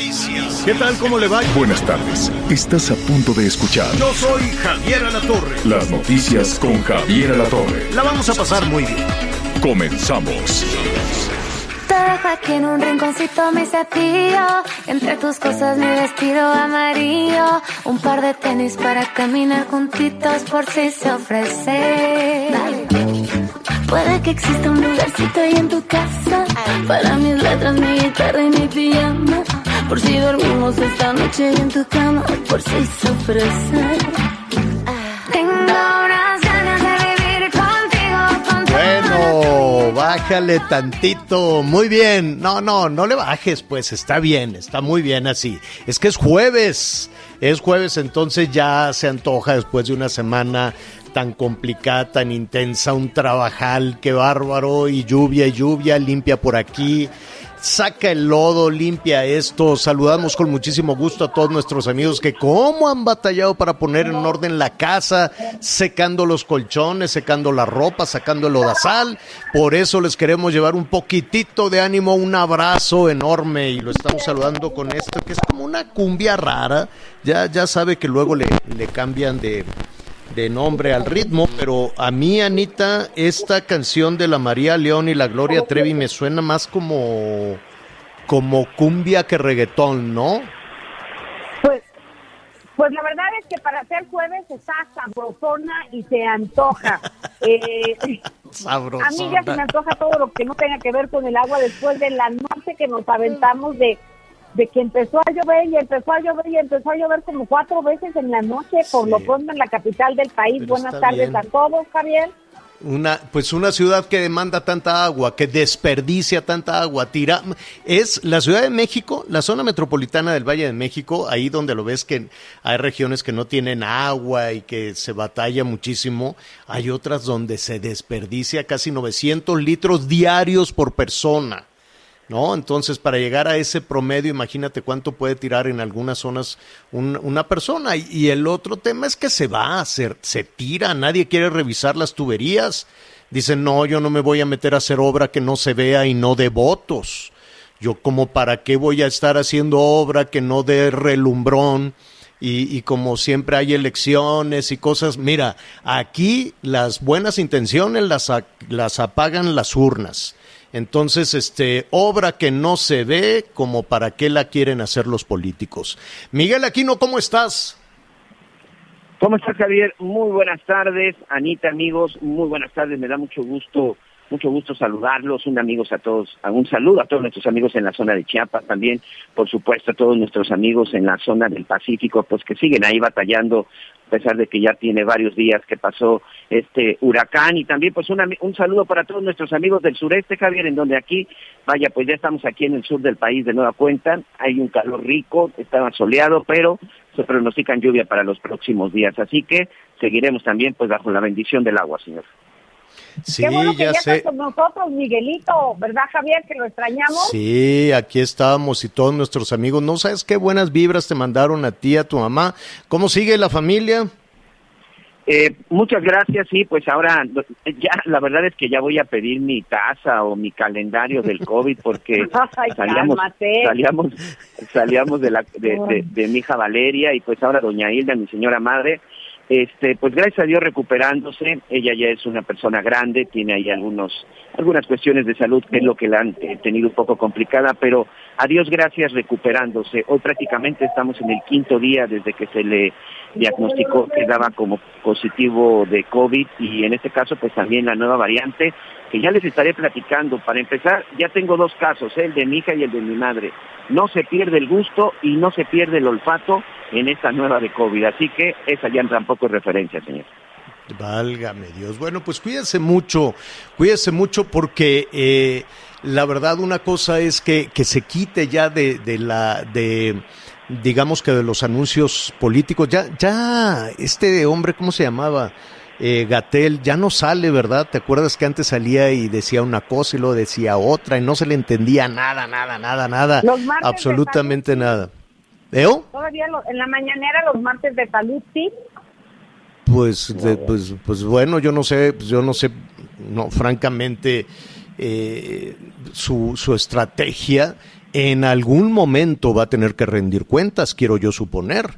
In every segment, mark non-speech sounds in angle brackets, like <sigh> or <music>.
Noticias. ¿Qué tal? ¿Cómo le va? Buenas tardes. Estás a punto de escuchar Yo soy Javier Alatorre. las noticias con Javier Alatorre. La vamos a pasar muy bien. Comenzamos. Te dejo aquí en un rinconcito mi cepillo Entre tus cosas mi vestido amarillo Un par de tenis para caminar juntitos por si se ofrece Dale. Puede que exista un lugarcito ahí en tu casa Para mis letras, mi guitarra y mi pijama Por si dormimos esta noche en tu cama Por si se ofrece Tengo unas ganas de vivir contigo, contigo Bueno, bájale tantito. Muy bien. No, no, no le bajes, pues está bien, está muy bien así. Es que es jueves. Es jueves, entonces ya se antoja después de una semana tan complicada, tan intensa, un trabajal, qué bárbaro, y lluvia y lluvia, limpia por aquí, saca el lodo, limpia esto. Saludamos con muchísimo gusto a todos nuestros amigos que cómo han batallado para poner en orden la casa, secando los colchones, secando la ropa, sacando el lodazal. Por eso les queremos llevar un poquitito de ánimo, un abrazo enorme y lo estamos saludando con esto que es como una cumbia rara. Ya, ya sabe que luego le, le cambian de, de nombre al ritmo, pero a mí, Anita, esta canción de la María León y la Gloria Trevi me suena más como, como cumbia que reggaetón, ¿no? Pues, pues la verdad es que para ser jueves está sabrosona y se antoja. <laughs> Eh, a mí ya se me Sabrosona. antoja todo lo que no tenga que ver con el agua después de la noche que nos aventamos de, de que empezó a llover y empezó a llover y empezó a llover como cuatro veces en la noche, por Sí. lo pronto en la capital del país. Pero Buenas tardes bien. a todos, Javier. Una, pues una ciudad que demanda tanta agua, que desperdicia tanta agua, tira, es la Ciudad de México, la zona metropolitana del Valle de México, ahí donde lo ves que hay regiones que no tienen agua y que se batalla muchísimo, hay otras donde se desperdicia casi 900 litros diarios por persona. ¿No? Entonces, para llegar a ese promedio, imagínate cuánto puede tirar en algunas zonas un- una persona. Y, el otro tema es que se va, se, se tira, nadie quiere revisar las tuberías. Dicen, no, yo no me voy a meter a hacer obra que no se vea y no dé votos. Yo como para qué voy a estar haciendo obra que no dé relumbrón. Y, y como siempre hay elecciones y cosas, mira, aquí las buenas intenciones las, a- las apagan las urnas. Entonces, este, obra que no se ve, como para qué la quieren hacer los políticos. Miguel Aquino, ¿cómo estás? ¿Cómo estás, Javier? Muy buenas tardes, Anita, amigos, muy buenas tardes. Me da mucho gusto, mucho gusto saludarlos. Un amigos a todos, un saludo a todos nuestros amigos en la zona de Chiapas, también, por supuesto, a todos nuestros amigos en la zona del Pacífico, pues que siguen ahí batallando, a pesar de que ya tiene varios días que pasó este huracán. Y también, pues, un, un saludo para todos nuestros amigos del sureste, Javier, en donde aquí, vaya, pues ya estamos aquí en el sur del país de nueva cuenta. Hay un calor rico, estaba soleado, pero se pronostican lluvia para los próximos días. Así que seguiremos también, pues, bajo la bendición del agua, señor. Sí, Qué bueno que ya ya sé. está con nosotros, Miguelito, ¿verdad, Javier? Que lo extrañamos. Sí, aquí estábamos y todos nuestros amigos. No sabes qué buenas vibras te mandaron a ti, a tu mamá. ¿Cómo sigue la familia? Eh, muchas gracias, sí, pues ahora ya la verdad es que ya voy a pedir mi taza o mi calendario del COVID porque <laughs> Ay, salíamos, salíamos, salíamos de, la, de, de- de mi hija Valeria y pues ahora doña Hilda, mi señora madre, este, pues gracias a Dios recuperándose, ella ya es una persona grande, tiene ahí algunos, algunas cuestiones de salud que es lo que la han eh, tenido un poco complicada, pero a Dios gracias recuperándose. Hoy prácticamente estamos en el quinto día desde que se le diagnosticó que daba como positivo de COVID y en este caso pues también la nueva variante que ya les estaré platicando. Para empezar, ya tengo dos casos, ¿eh? el de mi hija y el de mi madre. No se pierde el gusto y no se pierde el olfato en esta nueva de COVID, así que esa ya tampoco es referencia, señor. Válgame Dios. Bueno, pues cuídese mucho, cuídese mucho porque eh, la verdad una cosa es que, que se quite ya de, de la de digamos que de los anuncios políticos. Ya, ya este hombre, ¿cómo se llamaba? Eh, Gatel ya no sale, ¿verdad? ¿Te acuerdas que antes salía y decía una cosa y luego decía otra y no se le entendía nada, nada, nada, nada, absolutamente nada. ¿Eo? Todavía en la mañanera los martes de salud, sí. Pues, pues, pues bueno, yo no sé, pues yo no sé, no, francamente, eh, su, su estrategia en algún momento va a tener que rendir cuentas, quiero yo suponer.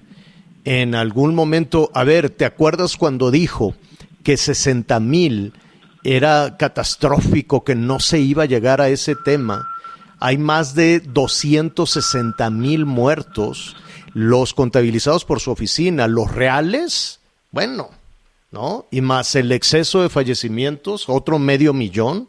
En algún momento, a ver, ¿te acuerdas cuando dijo que 60 mil era catastrófico, que no se iba a llegar a ese tema? Hay más de 260 mil muertos, los contabilizados por su oficina, los reales, bueno, ¿no? Y más el exceso de fallecimientos, otro medio millón,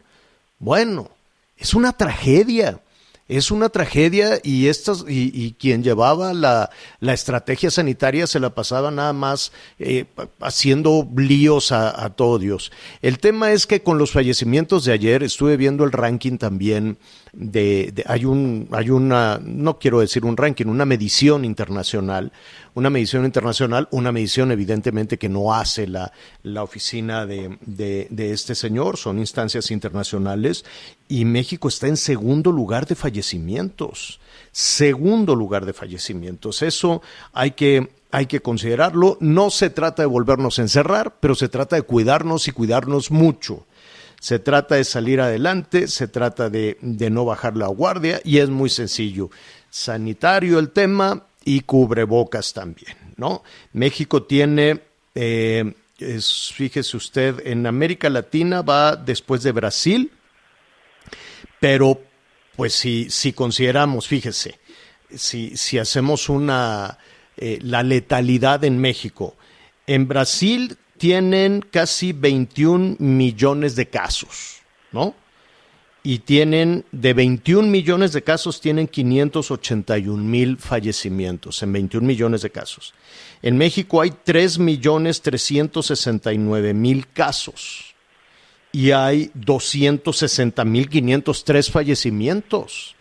bueno, es una tragedia es una tragedia y, estas, y, quien llevaba la, la, estrategia sanitaria se la pasaba nada más eh, haciendo líos a, a, todo Dios. El tema es que con los fallecimientos de ayer estuve viendo el ranking también de, hay un hay una no quiero decir un ranking, una medición internacional, una medición internacional, una medición evidentemente que no hace la, la oficina de, de, de este señor, son instancias internacionales y México está en segundo lugar de fallecimientos, segundo lugar de fallecimientos. Eso hay que hay que considerarlo. No se trata de volvernos a encerrar, pero se trata de cuidarnos y cuidarnos mucho. Se trata de salir adelante, se trata de, no bajar la guardia y es muy sencillo. Sanitario el tema y cubrebocas también, ¿no? México tiene, eh, fíjese usted, en América Latina va después de Brasil, pero pues si, si consideramos, fíjese, si, si hacemos una, eh, la letalidad en México, en Brasil tienen casi 21 millones de casos, ¿no? Y tienen, de 21 millones de casos, tienen 581 mil fallecimientos en 21 millones de casos. En México hay 3 millones 369 mil casos y hay 260 mil 503 fallecimientos.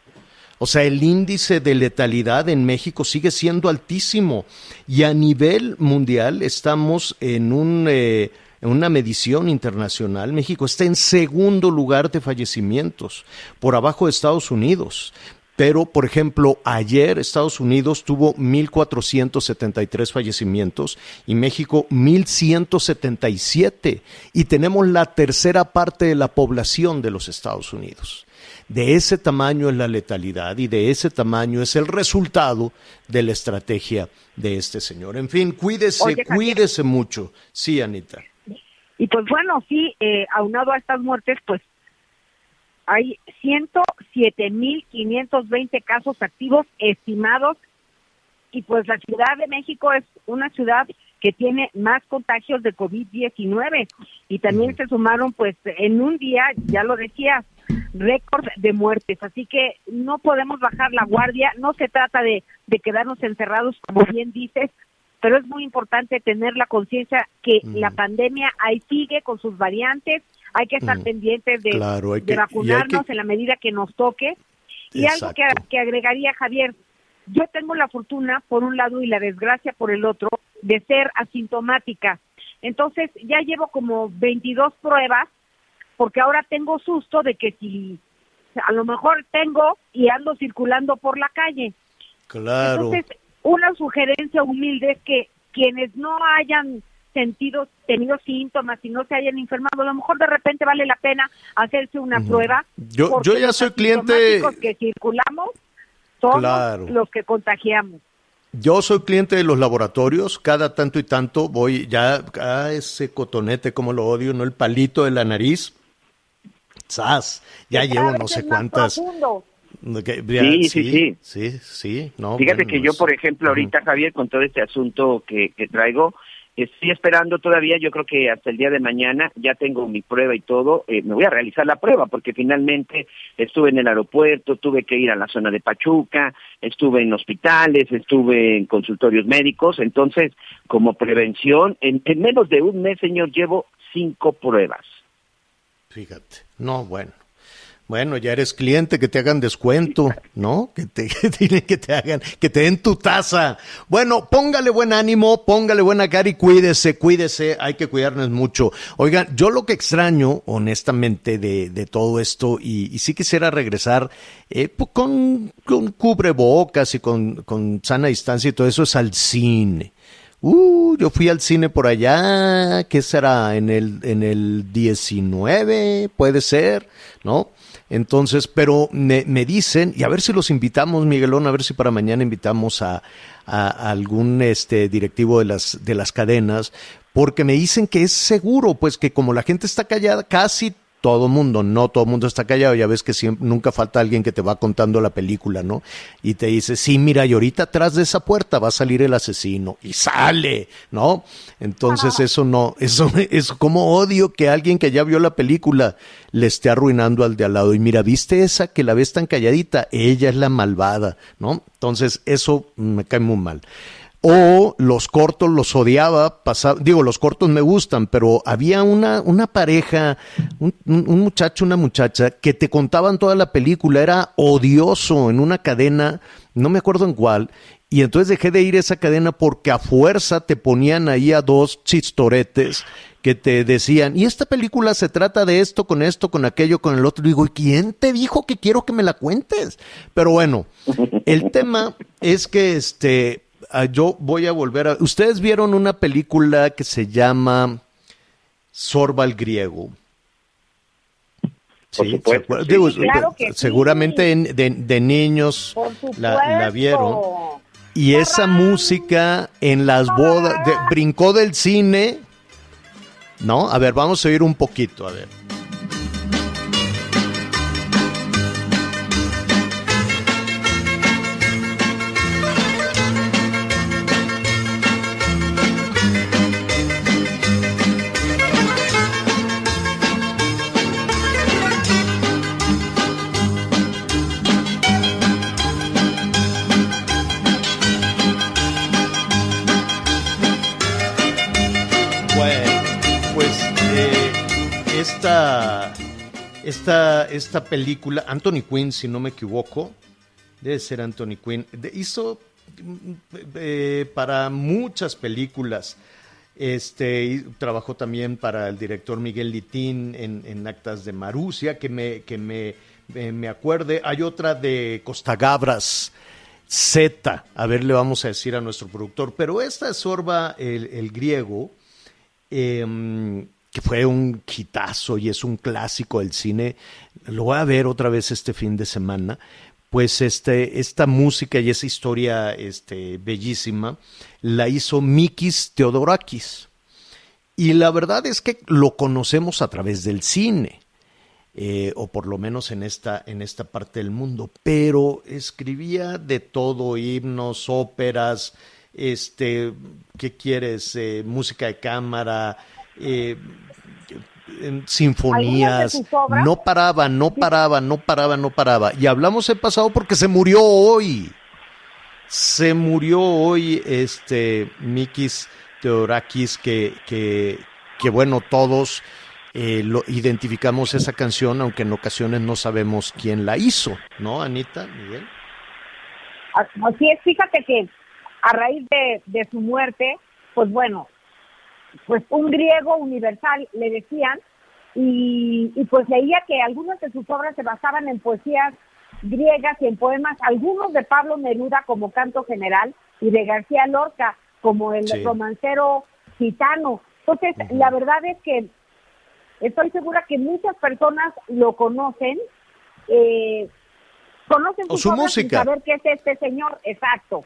O sea, el índice de letalidad en México sigue siendo altísimo y a nivel mundial estamos. Eh, en una medición internacional, México está en segundo lugar de fallecimientos, por abajo de Estados Unidos. Pero, por ejemplo, ayer Estados Unidos tuvo 1.473 fallecimientos y México 1.177. Y tenemos la tercera parte de la población de los Estados Unidos. De ese tamaño es la letalidad y de ese tamaño es el resultado de la estrategia de este señor. En fin, cuídese, cuídese mucho. Sí, Anita. Y pues bueno, sí, eh, aunado a estas muertes, pues hay 107.520 casos activos estimados y pues la Ciudad de México es una ciudad que tiene más contagios de COVID-19 y también se sumaron pues en un día, ya lo decías, récord de muertes. Así que no podemos bajar la guardia, no se trata de, de quedarnos encerrados, como bien dices, pero es muy importante tener la conciencia que la pandemia ahí sigue con sus variantes, hay que estar pendientes de, de vacunarnos en la medida que nos toque. Y algo que, que agregaría Javier, yo tengo la fortuna por un lado y la desgracia por el otro de ser asintomática. Entonces ya llevo como 22 pruebas porque ahora tengo susto de que si a lo mejor tengo y ando circulando por la calle. Claro. Entonces, una sugerencia humilde es que quienes no hayan sentido, tenido síntomas y no se hayan enfermado, a lo mejor de repente vale la pena hacerse una prueba. Yo, yo ya soy cliente. que circulamos somos los que contagiamos. Yo soy cliente de los laboratorios, cada tanto y tanto voy ya a ese cotonete, como lo odio, no el palito de la nariz, ya llevo no sé cuántas. sí, sí, sí, sí, No, Fíjate que yo, por ejemplo, ahorita, Javier, con todo este asunto que, que traigo, estoy esperando todavía, yo creo que hasta el día de mañana ya tengo mi prueba y todo, eh, me voy a realizar la prueba porque finalmente estuve en el aeropuerto, tuve que ir a la zona de Pachuca, estuve en hospitales, estuve en consultorios médicos, entonces como prevención, en menos de un mes, señor, llevo cinco pruebas. Fíjate, no, bueno. Bueno, ya eres cliente, que te hagan descuento, ¿no? Que te, <laughs> que te hagan, que te den tu taza. Bueno, póngale buen ánimo, póngale buena cara y cuídese, cuídese, hay que cuidarnos mucho. Oigan, yo lo que extraño, honestamente, de, de todo esto, y, sí quisiera regresar eh, pues, con, con cubrebocas y con, con sana distancia y todo eso, es al cine. Uh, yo fui al cine por allá, ¿qué será? En el, en el 19, puede ser, ¿no? Entonces, pero me, me, dicen, y a ver si los invitamos, Miguelón, a ver si para mañana invitamos a, a, algún este, directivo de las, de las cadenas, porque me dicen que es seguro, pues que como la gente está callada, casi todo mundo, no todo mundo está callado, ya ves que siempre, nunca falta alguien que te va contando la película, ¿no? Y te dice, sí, mira, y ahorita atrás de esa puerta va a salir el asesino, y sale, ¿no? Entonces eso no, eso <laughs> es como odio que alguien que ya vio la película le esté arruinando al de al lado. Y mira, ¿viste esa que la ves tan calladita? Ella es la malvada, ¿no? Entonces eso me cae muy mal o los cortos los odiaba, digo, los cortos me gustan, pero había una, una pareja, un, un, muchacho, una muchacha, que te contaban toda la película, era odioso en una cadena, no me acuerdo en cuál, y entonces dejé de ir a esa cadena porque a fuerza te ponían ahí a dos chistoretes que te decían, y esta película se trata de esto, con esto, con aquello, con el otro. Digo, ¿y quién te dijo que quiero que me la cuentes? Pero bueno, el tema es que este, Ah, yo voy a volver a... Ustedes vieron una película que se llama Sorba el Griego. Sí, seguramente de, niños la, vieron. Y esa música en las bodas, brincó del cine, ¿no? A ver, vamos a oír un poquito, a ver. Esta, esta, película, Anthony Quinn, si no me equivoco, debe ser Anthony Quinn, hizo eh, para muchas películas. Este, trabajó también para el director Miguel Litín en, Actas de Marusia, que me, que me, me, acuerde. Hay otra de Costa Gabras, Z, a ver, le vamos a decir a nuestro productor. Pero esta es Sorba el, griego. Em, que fue un quitazo y es un clásico del cine, lo voy a ver otra vez este fin de semana, pues este, esta música y esa historia este, bellísima la hizo Mikis Theodorakis. Y la verdad es que lo conocemos a través del cine, eh, o por lo menos en esta, en esta parte del mundo, pero escribía de todo, himnos, óperas, este, ¿qué quieres? Eh, música de cámara, eh, sinfonías, no paraba, no paraba, no paraba, no paraba. Y hablamos el pasado porque se murió hoy. Se murió hoy este Mikis Teorakis, que, que, que bueno, todos eh, lo identificamos esa canción, aunque en ocasiones no sabemos quién la hizo, ¿no, Anita, Miguel? Así es, fíjate que a raíz de, de su muerte, pues bueno, pues un griego universal, le decían, y, pues leía que algunas de sus obras se basaban en poesías griegas y en poemas, algunos de Pablo Neruda como Canto General y de García Lorca como el romancero gitano. Entonces, la verdad es que estoy segura que muchas personas lo conocen, eh, conocen su, música. Sin saber qué es este señor, exacto.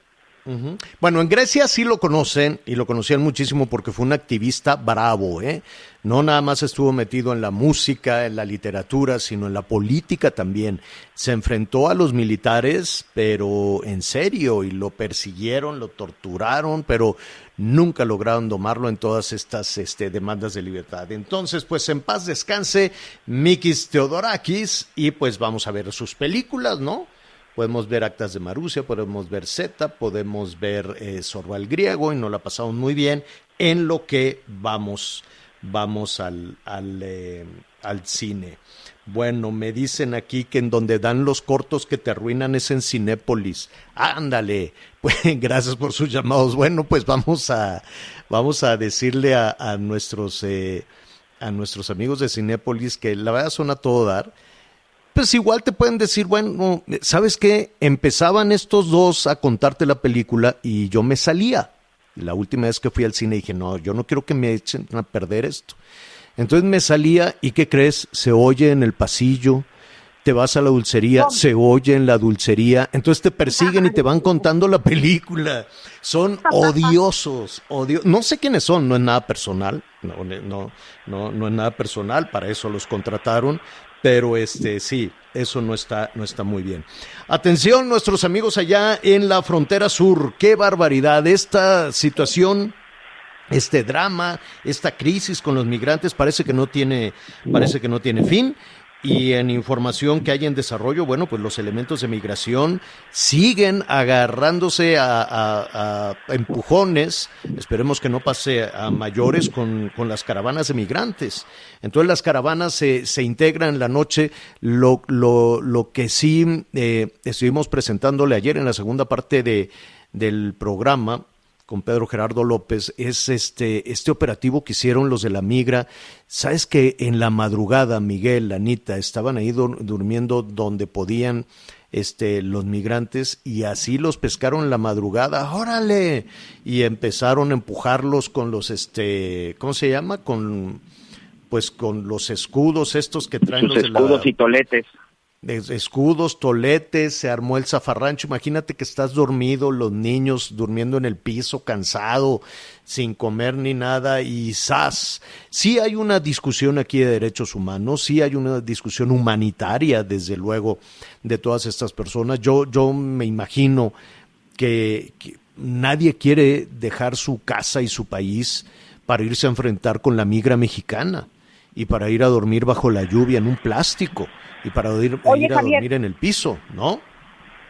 Bueno, en Grecia sí lo conocen y lo conocían muchísimo porque fue un activista bravo, ¿eh? No nada más estuvo metido en la música, en la literatura, sino en la política también. Se enfrentó a los militares, pero en serio, y lo persiguieron, lo torturaron, pero nunca lograron domarlo en todas estas este, demandas de libertad. Entonces, pues en paz descanse Mikis Theodorakis y pues vamos a ver sus películas, ¿no? Podemos ver Actas de Marusia, podemos ver Z, podemos ver eh, Griego y nos la pasamos muy bien en lo que vamos, vamos al, al, eh, al cine. Bueno, me dicen aquí que en donde dan los cortos que te arruinan es en Cinépolis. Ándale. <laughs> Pues gracias por sus llamados. Bueno, pues vamos a vamos a decirle a, nuestros eh, a nuestros amigos de Cinépolis que la verdad son a todo dar. Pues igual te pueden decir, bueno, ¿sabes qué? Empezaban estos dos a contarte la película y yo me salía. La última vez que fui al cine dije, no, yo no quiero que me echen a perder esto. Entonces me salía y ¿qué crees? Se oye en el pasillo, te vas a la dulcería, se oye en la dulcería, entonces te persiguen y te van <laughs> contando la película. Son odiosos, odio no sé quiénes son, no es nada personal, no, no, no, no es nada personal, para eso los contrataron, pero este sí, eso no está, no está muy bien. Atención, nuestros amigos allá en la frontera sur, qué barbaridad, esta situación este drama, esta crisis con los migrantes parece que no tiene, parece que no tiene fin. Y en información que hay en desarrollo, bueno, pues los elementos de migración siguen agarrándose a, empujones. Esperemos que no pase a mayores con, las caravanas de migrantes. Entonces las caravanas se, se integran en la noche. Lo, lo, lo que sí eh, estuvimos presentándole ayer en la segunda parte de, del programa, con Pedro Gerardo López es este, este operativo que hicieron los de la migra. Sabes que en la madrugada, Miguel, Anita, estaban ahí durmiendo donde podían este, los migrantes y así los pescaron en la madrugada, órale, y empezaron a empujarlos con los, este, ¿cómo se llama? Con, pues con los escudos estos que traen los escudos y toletes escudos, toletes, se armó el zafarrancho. Imagínate que estás dormido, los niños durmiendo en el piso, cansado, sin comer ni nada, y ¡zas! Sí hay una discusión aquí de derechos humanos, sí hay una discusión humanitaria, desde luego, de todas estas personas. Yo, yo me imagino que, que nadie quiere dejar su casa y su país para irse a enfrentar con la migra mexicana y para ir a dormir bajo la lluvia en un plástico y para ir, ir a dormir en el piso, ¿no?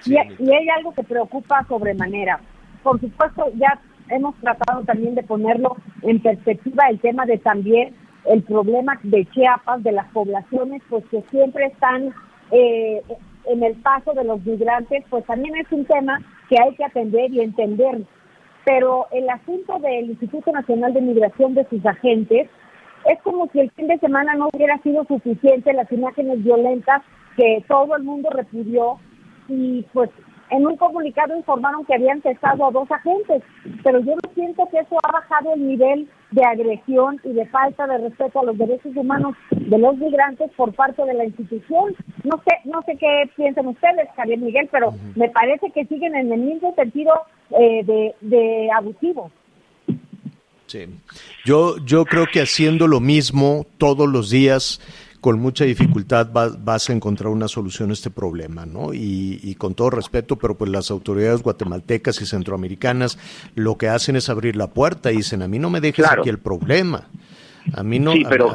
Y, hay algo que preocupa sobremanera. Por supuesto, ya hemos tratado también de ponerlo en perspectiva el tema de también el problema de Chiapas, de las poblaciones, pues que siempre están eh, en el paso de los migrantes, pues también es un tema que hay que atender y entender. Pero el asunto del Instituto Nacional de Migración de sus agentes, es como si el fin de semana no hubiera sido suficiente las imágenes violentas que todo el mundo repudió y pues en un comunicado informaron que habían cesado a dos agentes, pero yo no siento que eso ha bajado el nivel de agresión y de falta de respeto a los derechos humanos de los migrantes por parte de la institución. No sé, no sé qué piensan ustedes, Javier Miguel, pero me parece que siguen en el mismo sentido eh, de, de abusivo. Sí. Yo, yo creo que haciendo lo mismo todos los días, con mucha dificultad vas, a encontrar una solución a este problema, ¿no? Y, con todo respeto, pero pues las autoridades guatemaltecas y centroamericanas lo que hacen es abrir la puerta y dicen, a mí no me dejes aquí el problema. A mí no... Sí, pero...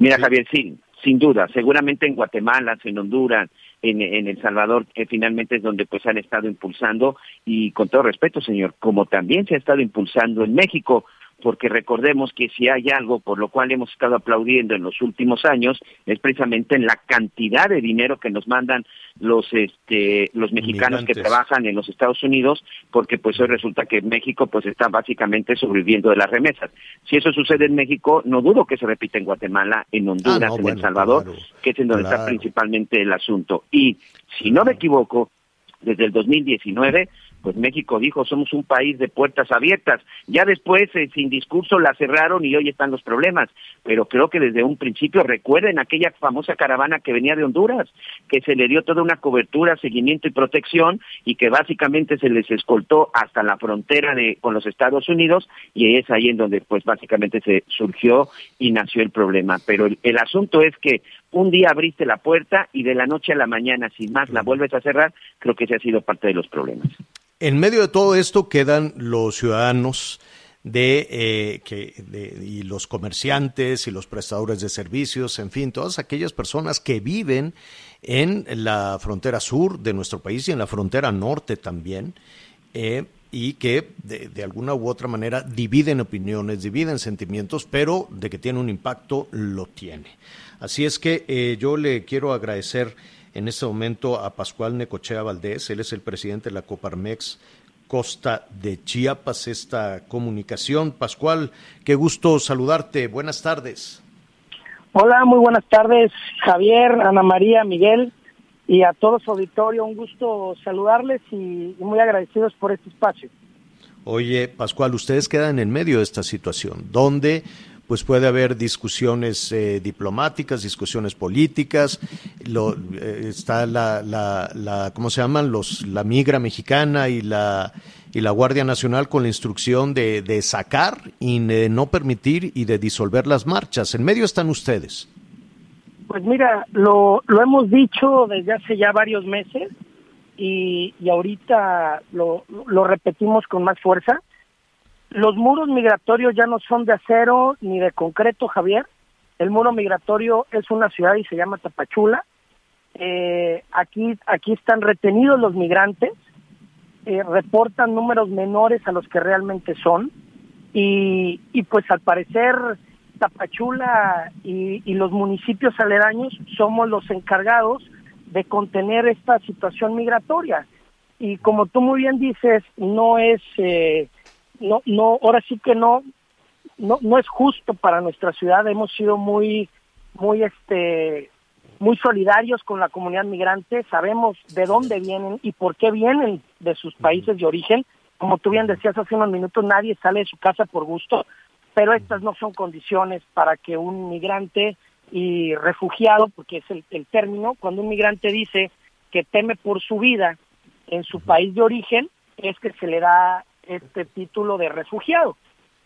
Mira, Javier, sí, sin duda, seguramente en Guatemala, en Honduras, en, El Salvador, que finalmente es donde pues han estado impulsando y con todo respeto, señor, como también se ha estado impulsando en México, porque recordemos que si hay algo por lo cual hemos estado aplaudiendo en los últimos años es precisamente en la cantidad de dinero que nos mandan los este los mexicanos que trabajan en los Estados Unidos porque pues hoy resulta que México pues está básicamente sobreviviendo de las remesas. Si eso sucede en México, no dudo que se repita en Guatemala, en Honduras, ah, en El Salvador, que es en donde está principalmente el asunto. Y si no me equivoco, desde el 2019 pues México dijo somos un país de puertas abiertas. Ya después, eh, sin discurso, la cerraron y hoy están los problemas. Pero creo que desde un principio recuerden aquella famosa caravana que venía de Honduras, que se le dio toda una cobertura, seguimiento y protección y que básicamente se les escoltó hasta la frontera de con los Estados Unidos y es ahí en donde pues básicamente se surgió y nació el problema. Pero el, el asunto es que un día abriste la puerta y de la noche a la mañana, sin más, la vuelves a cerrar, creo que ese ha sido parte de los problemas. En medio de todo esto quedan los ciudadanos de, eh, que, y los comerciantes y los prestadores de servicios, en fin, todas aquellas personas que viven en la frontera sur de nuestro país y en la frontera norte también, eh, y que de, alguna u otra manera dividen opiniones, dividen sentimientos, pero de que tiene un impacto, lo tiene. Así es que eh, yo le quiero agradecer en este momento a Pascual Necochea Valdés, él es el presidente de la Coparmex Costa de Chiapas, esta comunicación. Pascual, qué gusto saludarte, buenas tardes. Hola, muy buenas tardes, Javier, Ana María, Miguel y a todo su auditorio. Un gusto saludarles y muy agradecidos por este espacio. Oye, Pascual, ustedes quedan en medio de esta situación, donde pues puede haber discusiones eh, diplomáticas, discusiones políticas, lo, eh, está la, la, la, ¿cómo se llaman? Los, la migra mexicana y la, y la Guardia Nacional con la instrucción de, de sacar y de no permitir y de disolver las marchas. En medio están ustedes. Pues mira, lo, lo hemos dicho desde hace ya varios meses y, y ahorita lo, lo repetimos con más fuerza los muros migratorios ya no son de acero ni de concreto, Javier. El muro migratorio es una ciudad y se llama Tapachula. Eh, aquí, aquí están retenidos los migrantes, eh, reportan números menores a los que realmente son y, y pues al parecer Tapachula y, y, los municipios aledaños somos los encargados de contener esta situación migratoria. Y como tú muy bien dices, no es eh, no, no, ahora sí que no, no, no es justo para nuestra ciudad. Hemos sido muy, muy, este, muy solidarios con la comunidad migrante. Sabemos de dónde vienen y por qué vienen de sus países de origen. Como tú bien decías hace unos minutos, nadie sale de su casa por gusto, pero estas no son condiciones para que un migrante y refugiado, porque es el, el término, cuando un migrante dice que teme por su vida en su país de origen, es que se le da este título de refugiado.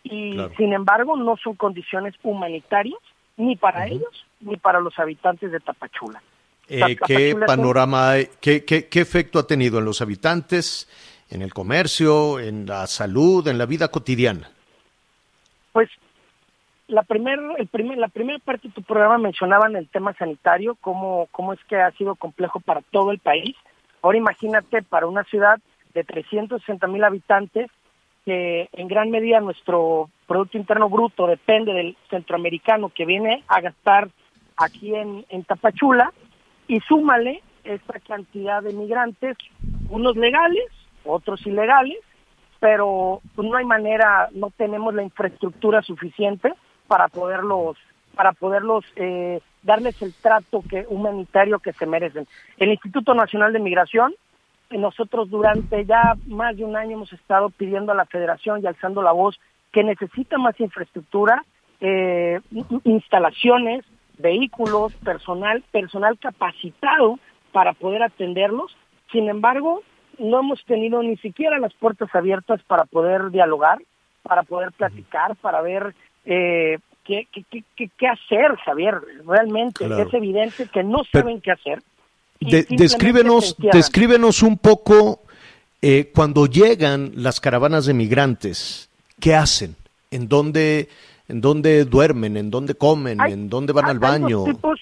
Y sin embargo no son condiciones humanitarias ni para ellos ni para los habitantes de Tapachula. Eh, ¿Qué panorama, qué, qué, qué efecto ha tenido en los habitantes, en el comercio, en la salud, en la vida cotidiana? Pues la primer, el primer, la primera parte de tu programa mencionaban el tema sanitario, cómo, cómo es que ha sido complejo para todo el país. Ahora imagínate para una ciudad de 360 mil habitantes, que en gran medida nuestro Producto Interno Bruto depende del centroamericano que viene a gastar aquí en, en Tapachula, y súmale esta cantidad de migrantes, unos legales, otros ilegales, pero pues, no hay manera, no tenemos la infraestructura suficiente para poderlos para poderlos eh, darles el trato que humanitario que se merecen. El Instituto Nacional de Migración nosotros durante ya más de un año hemos estado pidiendo a la federación y alzando la voz que necesita más infraestructura, eh, instalaciones, vehículos, personal, personal capacitado para poder atenderlos. Sin embargo, no hemos tenido ni siquiera las puertas abiertas para poder dialogar, para poder platicar, para ver eh, qué, qué, qué, qué, hacer, Javier. Realmente es evidente que no saben qué hacer descríbenos, descríbenos un poco eh, cuando llegan las caravanas de migrantes, ¿qué hacen? ¿En dónde, en dónde duermen? ¿En dónde comen? ¿En dónde van al baño? Hay dos, tipos,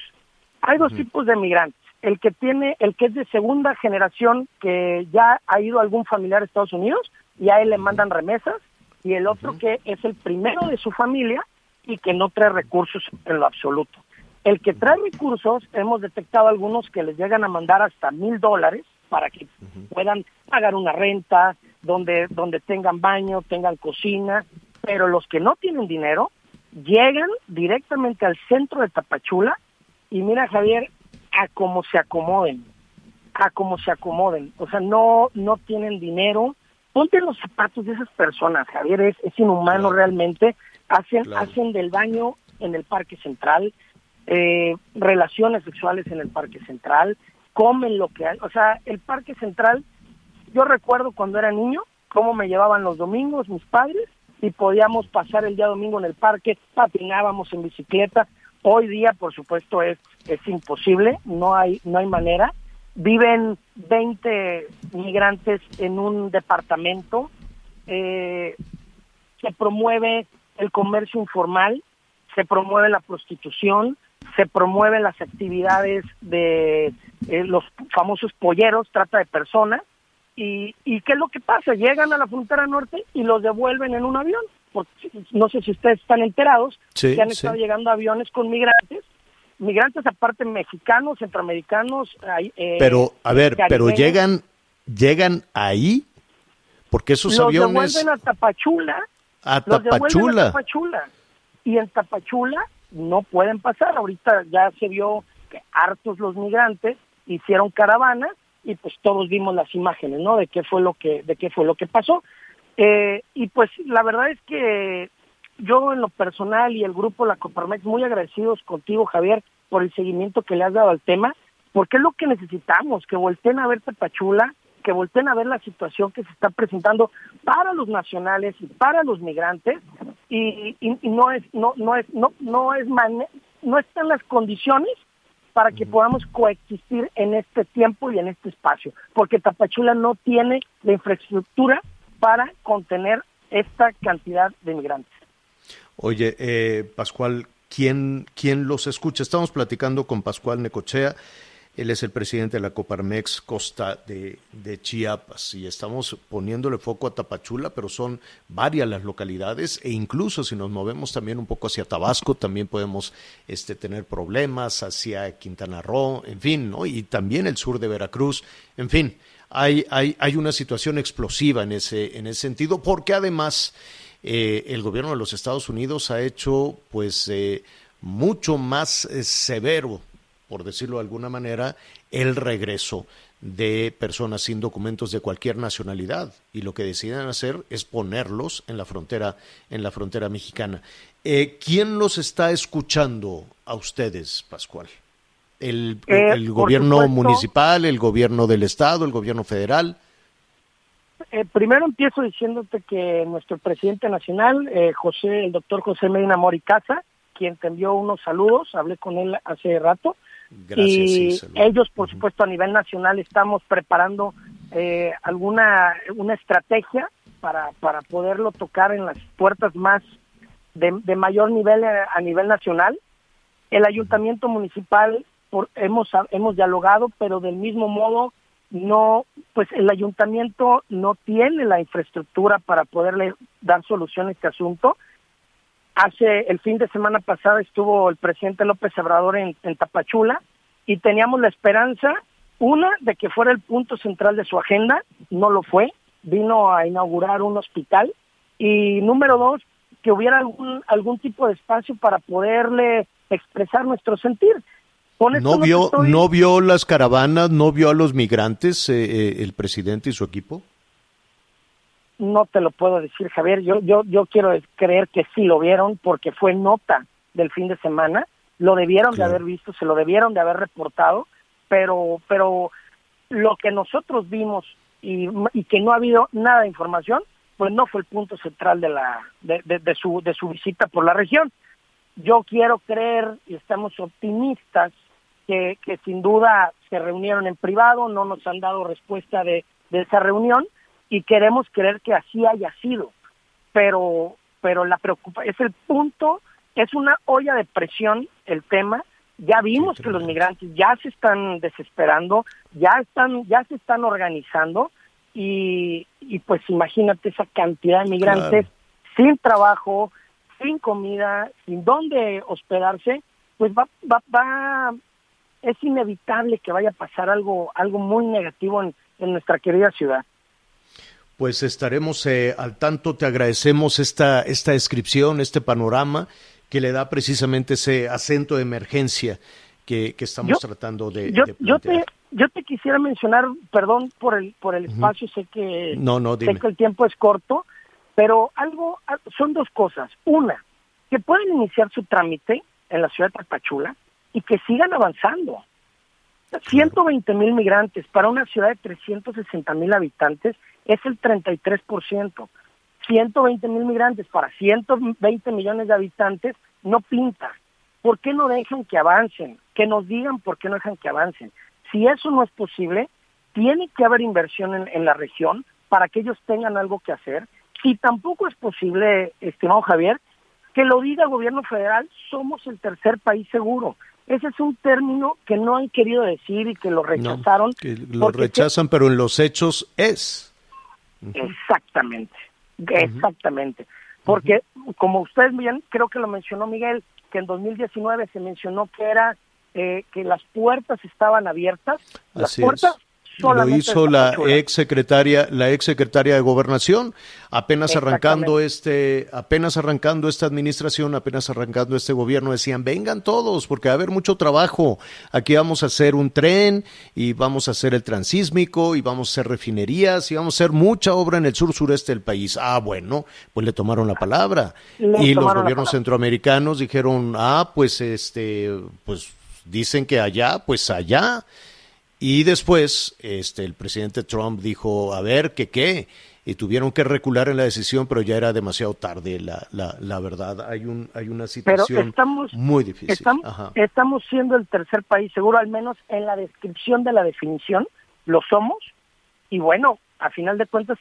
hay dos tipos de migrantes. El que tiene, el que es de segunda generación, que ya ha ido algún familiar a Estados Unidos y a él le mandan remesas, y el otro que es el primero de su familia y que no trae recursos en lo absoluto. El que trae recursos, hemos detectado algunos que les llegan a mandar hasta mil dólares para que puedan pagar una renta, donde, donde tengan baño, tengan cocina, pero los que no tienen dinero llegan directamente al centro de Tapachula y mira Javier, a cómo se acomoden, a cómo se acomoden, o sea, no, no tienen dinero, ponte los zapatos de esas personas, Javier, es, es inhumano realmente, hacen, hacen del baño en el Parque Central, eh, relaciones sexuales en el Parque Central, comen lo que hay. O sea, el Parque Central, yo recuerdo cuando era niño, cómo me llevaban los domingos mis padres y podíamos pasar el día domingo en el parque, patinábamos en bicicleta. Hoy día, por supuesto, es, es imposible, no hay, no hay manera. Viven 20 migrantes en un departamento, eh, se promueve el comercio informal, se promueve la prostitución, se promueven las actividades de eh, los famosos polleros, trata de personas, y, y ¿qué es lo que pasa? Llegan a la frontera norte y los devuelven en un avión. Porque, no sé si ustedes están enterados, que han estado llegando aviones con migrantes migrantes aparte mexicanos, centroamericanos. Eh, pero, a ver, pero llegan, llegan ahí, porque esos los aviones... devuelven a Tapachula. A Tapachula. A Tapachula. Y en Tapachula no pueden pasar. Ahorita ya se vio que hartos los migrantes hicieron caravana y pues todos vimos las imágenes, ¿no? De qué fue lo que, de qué fue lo que pasó. Eh, y pues la verdad es que yo en lo personal y el grupo La Coparmex muy agradecidos contigo, Javier, por el seguimiento que le has dado al tema, porque es lo que necesitamos, que volteen a ver Tapachula, que volteen a ver la situación que se está presentando para los nacionales y para los migrantes y, no es no no es no no es no están las condiciones para que podamos coexistir en este tiempo y en este espacio, porque Tapachula no tiene la infraestructura para contener esta cantidad de migrantes. Oye, eh, Pascual, ¿quién, ¿quién los escucha? Estamos platicando con Pascual Necochea. Él es el presidente de la Coparmex Costa de, Chiapas. Y estamos poniéndole foco a Tapachula, pero son varias las localidades. E incluso si nos movemos también un poco hacia Tabasco, también podemos este, tener problemas hacia Quintana Roo, en fin, ¿no? y también el sur de Veracruz, en fin, hay, hay, hay una situación explosiva en ese, en ese sentido, porque además eh, el gobierno de los Estados Unidos ha hecho pues eh, mucho más eh, severo por decirlo de alguna manera, el regreso de personas sin documentos de cualquier nacionalidad y lo que deciden hacer es ponerlos en la frontera en la frontera mexicana. Eh, ¿Quién los está escuchando a ustedes, Pascual? ¿El, eh, gobierno municipal, el gobierno del estado, el gobierno federal? Eh, primero empiezo diciéndote que nuestro presidente nacional, José, el doctor José Medina Moricasa, quien te envió unos saludos, hablé con él hace rato, y ellos, por supuesto, a nivel nacional estamos preparando eh, alguna una estrategia para, para poderlo tocar en las puertas más de, mayor nivel eh, a, nivel nacional. El ayuntamiento municipal por, hemos hemos dialogado, pero del mismo modo no, pues el ayuntamiento no tiene la infraestructura para poderle dar solución a este asunto. Hace el fin de semana pasado estuvo el presidente López Obrador en, Tapachula y teníamos la esperanza, una, de que fuera el punto central de su agenda, no lo fue, vino a inaugurar un hospital y número dos, que hubiera algún, algún tipo de espacio para poderle expresar nuestro sentir. ¿No vio, ¿No vio las caravanas, no vio a los migrantes eh, eh, el presidente y su equipo? No te lo puedo decir, Javier. Yo, yo, yo quiero creer que sí lo vieron porque fue nota del fin de semana. Lo debieron de haber visto, se lo debieron de haber reportado, pero, pero lo que nosotros vimos y, y que no ha habido nada de información, pues no fue el punto central de la de, de, su de su visita por la región. Yo quiero creer y estamos optimistas que, que sin duda se reunieron en privado, no nos han dado respuesta de, de esa reunión, y queremos creer que así haya sido, pero pero la preocupa es el punto, es una olla de presión el tema. Ya vimos que los migrantes ya se están desesperando, ya están ya se están organizando y, y pues imagínate esa cantidad de migrantes sin trabajo, sin comida, sin dónde hospedarse, pues va, va, va, es inevitable que vaya a pasar algo, algo muy negativo en nuestra querida ciudad pues estaremos eh, al tanto. Te agradecemos esta, esta descripción, este panorama que le da precisamente ese acento de emergencia que, estamos tratando de, yo, yo, te, yo te quisiera mencionar, perdón por el, por el espacio, sé que, no, no, sé que el tiempo es corto, pero algo, son dos cosas. Una, que pueden iniciar su trámite en la ciudad de Tapachula y que sigan avanzando. 120 mil migrantes para una ciudad de 360 mil habitantes es el 33%. 120 mil migrantes para 120 millones de habitantes no pinta. ¿Por qué no dejan que avancen? Que nos digan por qué no dejan que avancen. Si eso no es posible, tiene que haber inversión en, en la región para que ellos tengan algo que hacer. Si tampoco es posible, estimado Javier, que lo diga el gobierno federal, somos el tercer país seguro. Ese es un término que no han querido decir y que lo rechazaron. lo rechazan, pero en los hechos es. Exactamente, exactamente. Porque, como ustedes bien, creo que lo mencionó Miguel, que en 2019 se mencionó que era eh, que las puertas estaban abiertas. Las Así puertas es. Lo hizo la ex secretaria, la ex secretaria de Gobernación, apenas arrancando este, apenas arrancando esta administración, apenas arrancando este gobierno, decían vengan todos, porque va a haber mucho trabajo. Aquí vamos a hacer un tren y vamos a hacer el transísmico y vamos a hacer refinerías y vamos a hacer mucha obra en el sur sureste del país. Ah, bueno, pues le tomaron la palabra. Le y los gobiernos centroamericanos dijeron, ah, pues este, pues dicen que allá, pues allá. Y después, este, el presidente Trump dijo, a ver, ¿qué qué? Y tuvieron que recular en la decisión, pero ya era demasiado tarde, la, la, la verdad. Hay, un, hay una Pero situación estamos, muy difícil. Estamos, Ajá. estamos siendo el tercer país, seguro al menos en la descripción de la definición, lo somos. Y bueno, a final de cuentas,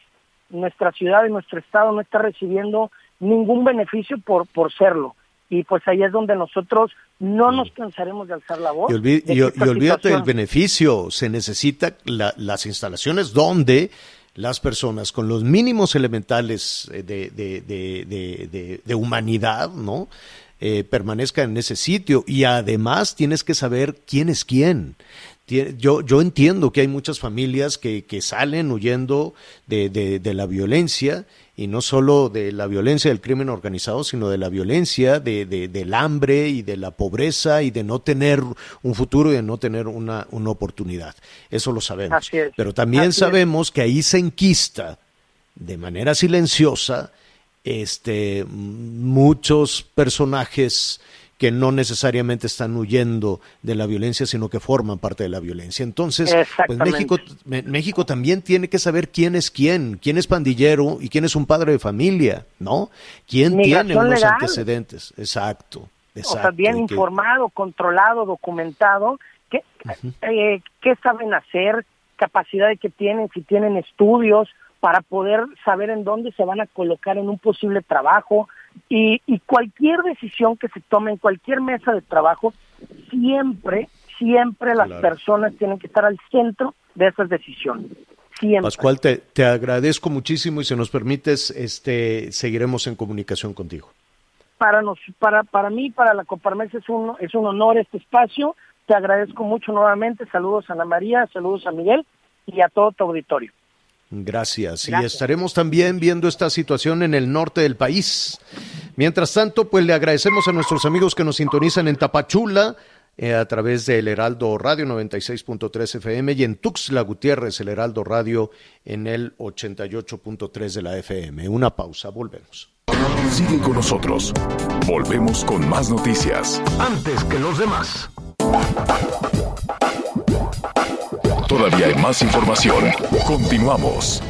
nuestra ciudad y nuestro estado no está recibiendo ningún beneficio por, por serlo. Y pues ahí es donde nosotros no nos cansaremos de alzar la voz. Y, y- y olvídate del beneficio, se necesita la- las instalaciones donde las personas con los mínimos elementales eh, de, de- de- humanidad, ¿no? Eh, permanezcan en ese sitio y además tienes que saber quién es quién. Yo, yo entiendo que hay muchas familias que, que salen huyendo de, de- de la violencia y no solo de la violencia del crimen organizado, sino de la violencia, de, de- del hambre y de la pobreza y de no tener un futuro y de no tener una, una oportunidad. Eso lo sabemos. Es. Pero también es. sabemos que ahí se enquista de manera silenciosa este, muchos personajes que no necesariamente están huyendo de la violencia, sino que forman parte de la violencia. Entonces, pues. México, México también tiene que saber quién es quién, quién es pandillero y quién es un padre de familia, ¿no? ¿Quién tiene unos legal. antecedentes? Exacto, exacto. o sea, bien que- informado, controlado, documentado, ¿qué, eh, qué saben hacer, capacidad de que tienen, si tienen estudios para poder saber en dónde se van a colocar en un posible trabajo y, y cualquier decisión que se tome en cualquier mesa de trabajo, siempre, siempre las Claro. personas tienen que estar al centro de esas decisiones. Siempre. Pascual, te, te agradezco muchísimo y si nos permites, este, seguiremos en comunicación contigo. para nos para para mí para la Coparmex es un es un honor este espacio te agradezco mucho nuevamente saludos a Ana María saludos a Miguel y a todo tu auditorio Gracias. Y estaremos también viendo esta situación en el norte del país. Mientras tanto, pues le agradecemos a nuestros amigos que nos sintonizan en Tapachula eh, a través del Heraldo Radio 96.3 FM y en Tuxtla Gutiérrez, el Heraldo Radio en el 88.3 de la FM. Una pausa, volvemos. Sigue con nosotros. Volvemos con más noticias. Antes que los demás. Todavía hay más información. Continuamos.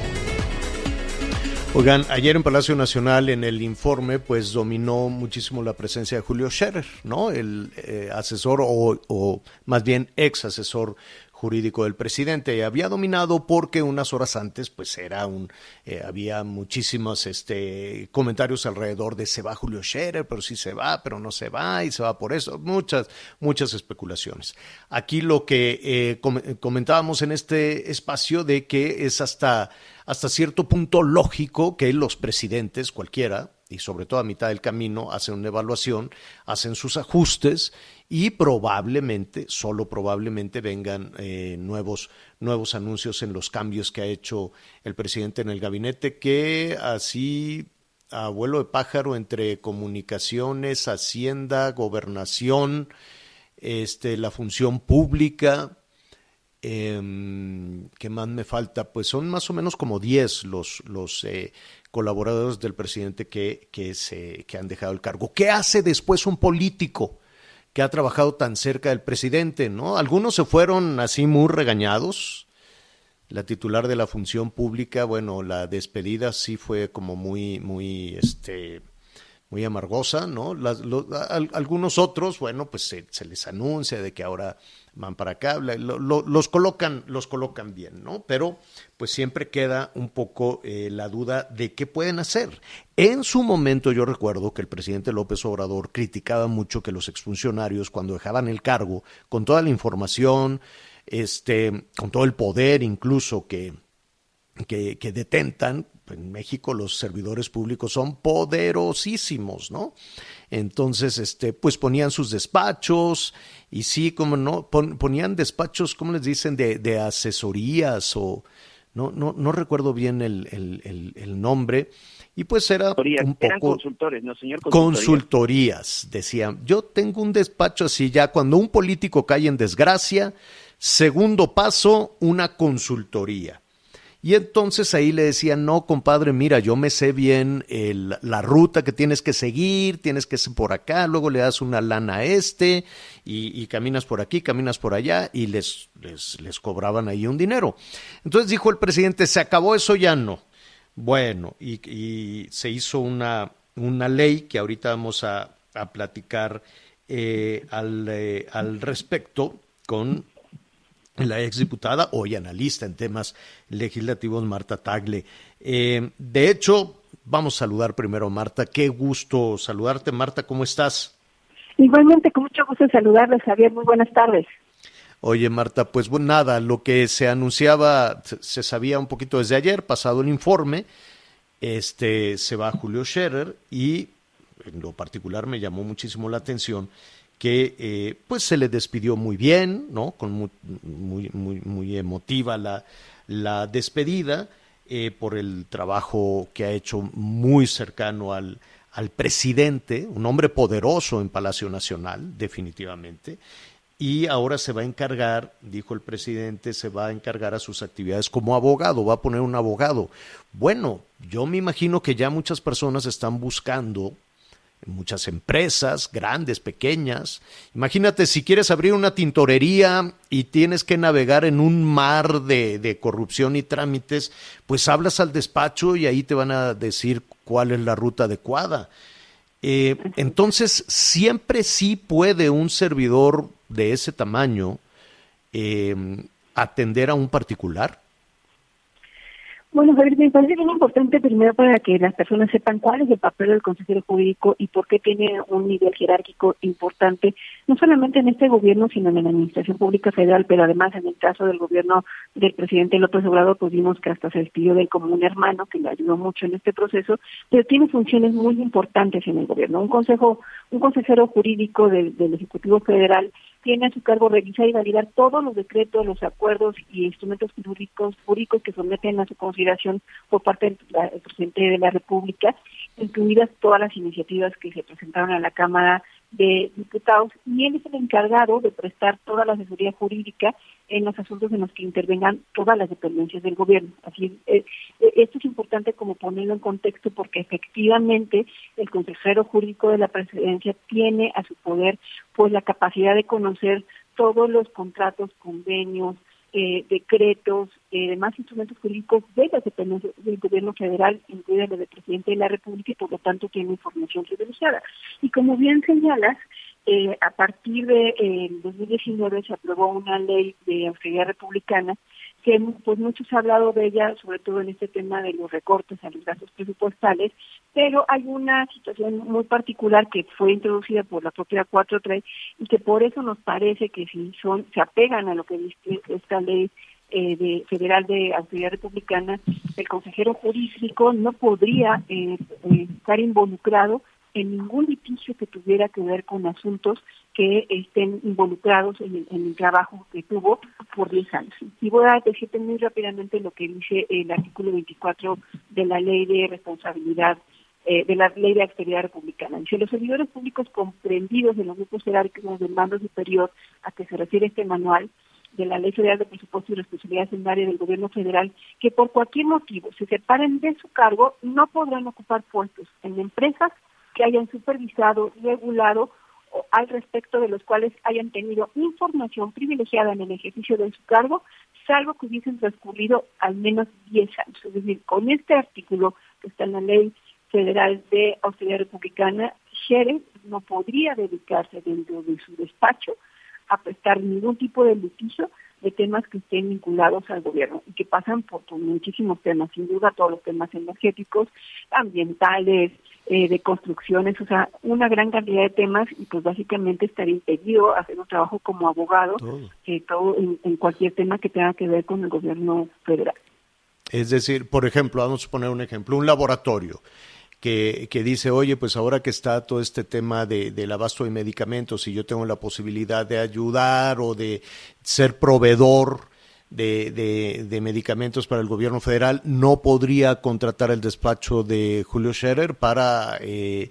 Oigan, ayer en Palacio Nacional en el informe pues dominó muchísimo la presencia de Julio Scherer, ¿no? El eh, asesor o, o más bien ex asesor jurídico del presidente. Había dominado porque unas horas antes pues era un eh, había muchísimos este comentarios alrededor de se va Julio Scherer pero sí se va pero no se va y se va por eso. Muchas muchas especulaciones. Aquí lo que eh, com- comentábamos en este espacio de que es hasta hasta cierto punto lógico que los presidentes cualquiera y sobre todo a mitad del camino hacen una evaluación, hacen sus ajustes y probablemente, solo probablemente vengan eh, nuevos, nuevos anuncios en los cambios que ha hecho el presidente en el gabinete, que así a vuelo de pájaro entre comunicaciones, hacienda, gobernación, este, la función pública, eh, ¿Qué más me falta? Pues son más o menos como 10 los, los eh, colaboradores del presidente que, que, se, que han dejado el cargo. ¿Qué hace después un político ha trabajado tan cerca del presidente? ¿no? Algunos se fueron así muy regañados. La titular de la función pública, bueno, la despedida sí fue como muy, muy, este, muy amargosa, ¿no? Las, lo- al- algunos otros, bueno, pues se, les anuncia de que ahora van para acá, los colocan, los colocan bien, ¿no? Pero pues siempre queda un poco eh, la duda de qué pueden hacer. En su momento yo recuerdo que el presidente López Obrador criticaba mucho que los exfuncionarios cuando dejaban el cargo, con toda la información, este, con todo el poder incluso que, que detentan, en México los servidores públicos son poderosísimos, ¿no? Entonces, este, pues ponían sus despachos y sí, como no, ponían despachos, ¿cómo les dicen? De, de asesorías o no, no, no recuerdo bien el, el, el, nombre. Y pues era un poco... Eran consultores, ¿no, señor? Consultorías, decían. Yo tengo un despacho así ya, cuando un político cae en desgracia, segundo paso, una consultoría. Y entonces ahí le decían, no, compadre, mira, yo me sé bien la ruta que tienes que seguir, tienes que ser por acá, luego le das una lana a este y, caminas por aquí, caminas por allá y les, les, les, cobraban ahí un dinero. Entonces dijo el presidente, se acabó eso ya no. Bueno, y, se hizo una, una ley que ahorita vamos a, a platicar eh, al, eh, al respecto con la exdiputada, hoy analista en temas legislativos, Marta Tagle. Eh, de hecho, vamos a saludar primero a Marta. Qué gusto saludarte, Marta, ¿cómo estás? Igualmente, con mucho gusto saludarles, Javier. Muy buenas tardes. Oye, Marta, pues bueno, nada, lo que se anunciaba, se sabía un poquito desde ayer, pasado el informe, este, se va Julio Scherer y en lo particular me llamó muchísimo la atención que eh, pues se le despidió muy bien, ¿no? Con muy, muy, muy, emotiva la, la despedida eh, por el trabajo que ha hecho muy cercano al, al presidente, un hombre poderoso en Palacio Nacional, definitivamente, y ahora se va a encargar, dijo el presidente, se va a encargar a sus actividades como abogado, va a poner un abogado. Bueno, yo me imagino que ya muchas personas están buscando muchas empresas, grandes, pequeñas. Imagínate si quieres abrir una tintorería y tienes que navegar en un mar de, corrupción y trámites, pues hablas al despacho y ahí te van a decir cuál es la ruta adecuada. Eh, entonces, siempre sí puede un servidor de ese tamaño eh, atender a un particular. Bueno, Javier, me parece bien importante primero para que las personas sepan cuál es el papel del consejero jurídico y por qué tiene un nivel jerárquico importante, no solamente en este gobierno, sino en la Administración Pública Federal, pero además en el caso del gobierno del presidente López Obrador, pues vimos que hasta se despidió del como un hermano, que le ayudó mucho en este proceso, pero tiene funciones muy importantes en el gobierno. Un consejo, un consejero jurídico del, del Ejecutivo Federal tiene a su cargo revisar y validar todos los decretos, los acuerdos y instrumentos jurídicos, jurídicos que someten a su consideración por parte del presidente de la República, incluidas todas las iniciativas que se presentaron a la Cámara de Diputados, y él es el encargado de prestar toda la asesoría jurídica en los asuntos en los que intervengan todas las dependencias del gobierno. Así, eh, eh, esto es importante como ponerlo en contexto porque efectivamente el consejero jurídico de la presidencia tiene a su poder pues la capacidad de conocer todos los contratos, convenios, eh, decretos, eh, demás instrumentos jurídicos de las dependencias del gobierno federal, incluida la del presidente de la República, y por lo tanto tiene información privilegiada. Y como bien señalas, eh, a partir de eh, 2019 se aprobó una ley de austeridad republicana que pues muchos han hablado de ella, sobre todo en este tema de los recortes a los gastos presupuestales, pero hay una situación muy particular que fue introducida por la propia 4.3 y que por eso nos parece que si son se apegan a lo que dice esta ley eh, de federal de autoridad republicana, el consejero jurídico no podría eh, eh, estar involucrado en ningún litigio que tuviera que ver con asuntos que estén involucrados en el, trabajo que tuvo por 10 años. Y voy a decirte muy rápidamente lo que dice el artículo 24 de la Ley de Responsabilidad eh, de la Ley de Austeridad Republicana. Dice, los servidores públicos comprendidos en los grupos jerárquicos del mando superior a que se refiere este manual de la Ley Federal de Presupuesto y Responsabilidad Secundaria del Gobierno Federal, que por cualquier motivo se separen de su cargo, no podrán ocupar puestos en empresas que hayan supervisado, regulado al respecto de los cuales hayan tenido información privilegiada en el ejercicio de su cargo, salvo que hubiesen transcurrido al menos 10 años. Es decir, con este artículo que está en la Ley Federal de Austeridad Republicana, Sheriff no podría dedicarse dentro de su despacho a prestar ningún tipo de litigio de temas que estén vinculados al gobierno y que pasan por, muchísimos temas, sin duda todos los temas energéticos, ambientales, eh, de construcciones, o sea, una gran cantidad de temas y pues básicamente estaría impedido hacer un trabajo como abogado, todo, eh, todo en, cualquier tema que tenga que ver con el gobierno federal. Es decir, por ejemplo, vamos a poner un ejemplo, un laboratorio que, que dice, oye, pues ahora que está todo este tema de, del abasto de medicamentos y yo tengo la posibilidad de ayudar o de ser proveedor de, de, de, medicamentos para el gobierno federal, no podría contratar el despacho de Julio Scherer para, eh,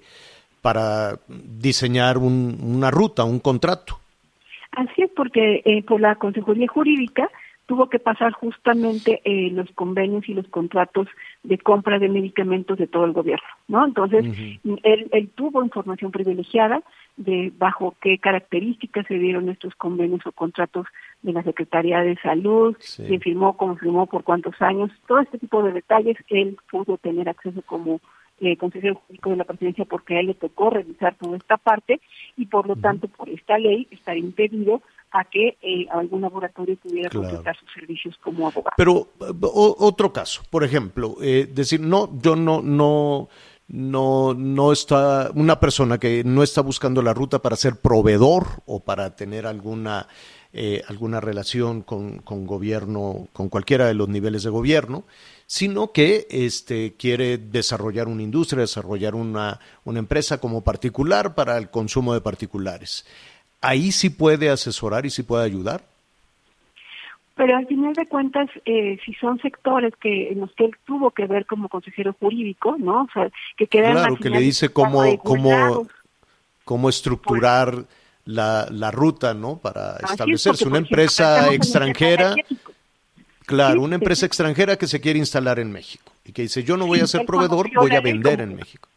para diseñar un, una ruta, un contrato. Así es, porque eh, por la Consejería Jurídica tuvo que pasar justamente eh, los convenios y los contratos de compra de medicamentos de todo el gobierno, ¿no? Entonces, él, él tuvo información privilegiada de bajo qué características se dieron estos convenios o contratos de la Secretaría de Salud, sí. quién firmó, cómo firmó, por cuántos años, todo este tipo de detalles él pudo tener acceso como eh, consejero jurídico de la presidencia porque a él le tocó revisar toda esta parte y por lo tanto por esta ley está impedido a que eh, algún laboratorio pudiera claro. contratar sus servicios como abogado. Pero o, otro caso, por ejemplo, eh, decir, no, yo no, no, no, no está, una persona que no está buscando la ruta para ser proveedor o para tener alguna, eh, alguna relación con, con gobierno, con cualquiera de los niveles de gobierno, sino que este, quiere desarrollar una industria, desarrollar una, una empresa como particular para el consumo de particulares ahí sí puede asesorar y sí puede ayudar. Pero al final de cuentas, eh, si son sectores que en los que él tuvo que ver como consejero jurídico, ¿no? O sea, que quedan claro, que le dice cómo, cómo, cómo estructurar la, la ruta, ¿no? Para establecerse una empresa extranjera. Claro, una empresa extranjera que se quiere instalar en México y que dice, yo no voy a ser proveedor, voy a vender en México.